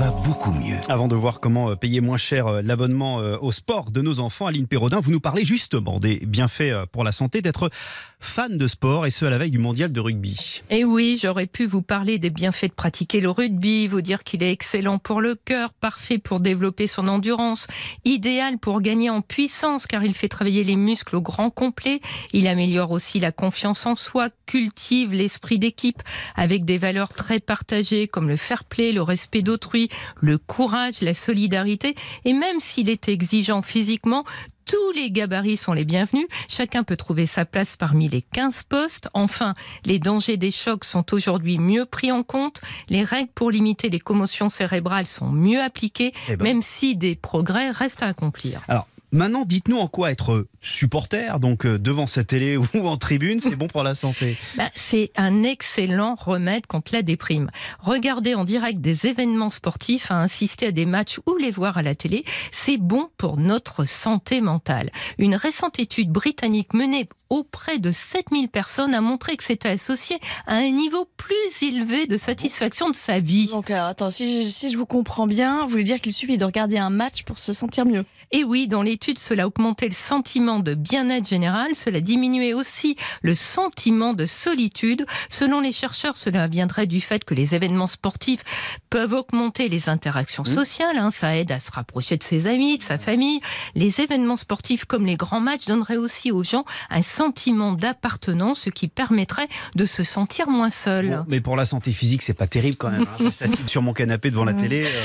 Va beaucoup mieux. Avant de voir comment euh, payer moins cher euh, l'abonnement euh, au sport de nos enfants, Aline Perrodin, vous nous parlez justement des bienfaits pour la santé d'être fan de sport et ce à la veille du mondial de rugby. Et eh oui, j'aurais pu vous parler des bienfaits de pratiquer le rugby, vous dire qu'il est excellent pour le cœur, parfait pour développer son endurance, idéal pour gagner en puissance car il fait travailler les muscles au grand complet, il améliore aussi la confiance en soi, cultive l'esprit d'équipe avec des valeurs très partagées comme le fair play, le respect d'autrui, le courage, la solidarité et même s'il est exigeant physiquement, tous les gabarits sont les bienvenus. Chacun peut trouver sa place parmi les 15 postes. Enfin, les dangers des chocs sont aujourd'hui mieux pris en compte. Les règles pour limiter les commotions cérébrales sont mieux appliquées, eh ben. même si des progrès restent à accomplir. Alors, Maintenant, dites-nous en quoi être supporter, donc euh, devant sa télé ou en tribune, c'est bon pour la santé bah, C'est un excellent remède contre la déprime. Regarder en direct des événements sportifs, à insister à des matchs ou les voir à la télé, c'est bon pour notre santé mentale. Une récente étude britannique menée auprès de 7000 personnes a montré que c'était associé à un niveau plus élevé de satisfaction de sa vie. Donc, alors, attends, si je, si je vous comprends bien, vous voulez dire qu'il suffit de regarder un match pour se sentir mieux Et oui, dans l'étude cela augmentait le sentiment de bien-être général, cela diminuait aussi le sentiment de solitude. Selon les chercheurs, cela viendrait du fait que les événements sportifs peuvent augmenter les interactions mmh. sociales, hein. ça aide à se rapprocher de ses amis, de sa famille. Les événements sportifs comme les grands matchs donneraient aussi aux gens un sentiment d'appartenance, ce qui permettrait de se sentir moins seul. mais pour la santé physique, c'est pas terrible quand même. Hein. Reste assis sur mon canapé devant la télé. Euh.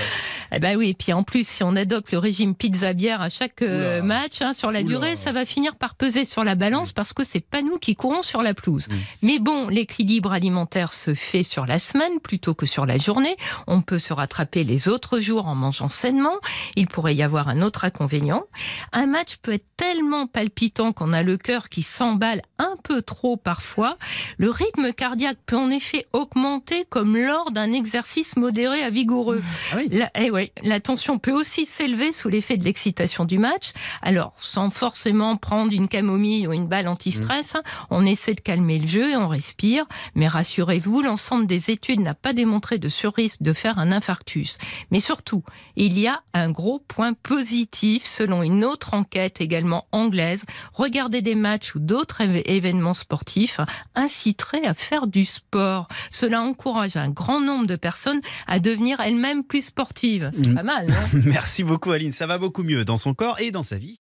Eh ben oui, et puis en plus, si on adopte le régime pizza-bière à chaque euh, match, hein, sur la durée, ça va finir par peser sur la balance parce que c'est pas nous qui courons sur la pelouse. Mais bon, l'équilibre alimentaire se fait sur la semaine plutôt que sur la journée. On peut se rattraper les autres jours en mangeant sainement. Il pourrait y avoir un autre inconvénient. Un match peut être tellement palpitant qu'on a le cœur qui s'emballe un peu trop parfois. Le rythme cardiaque peut en effet augmenter comme lors d'un exercice modéré à vigoureux. Ah oui. La, eh ouais, la tension peut aussi s'élever sous l'effet de l'excitation du match. Alors, sans forcément prendre une camomille ou une balle anti-stress, hein, on essaie de calmer le jeu et on respire. Mais rassurez-vous, l'ensemble des études n'a pas démontré de surrisque de faire un infarctus. Mais surtout, il y a un gros point positif selon une autre enquête également anglaise. Regarder des matchs ou d'autres événements sportifs inciterait à faire du sport. Cela encourage un grand nombre de personnes à devenir elles-mêmes plus sportives. C'est mm. pas mal. Merci beaucoup Aline, ça va beaucoup mieux dans son corps et dans sa vie.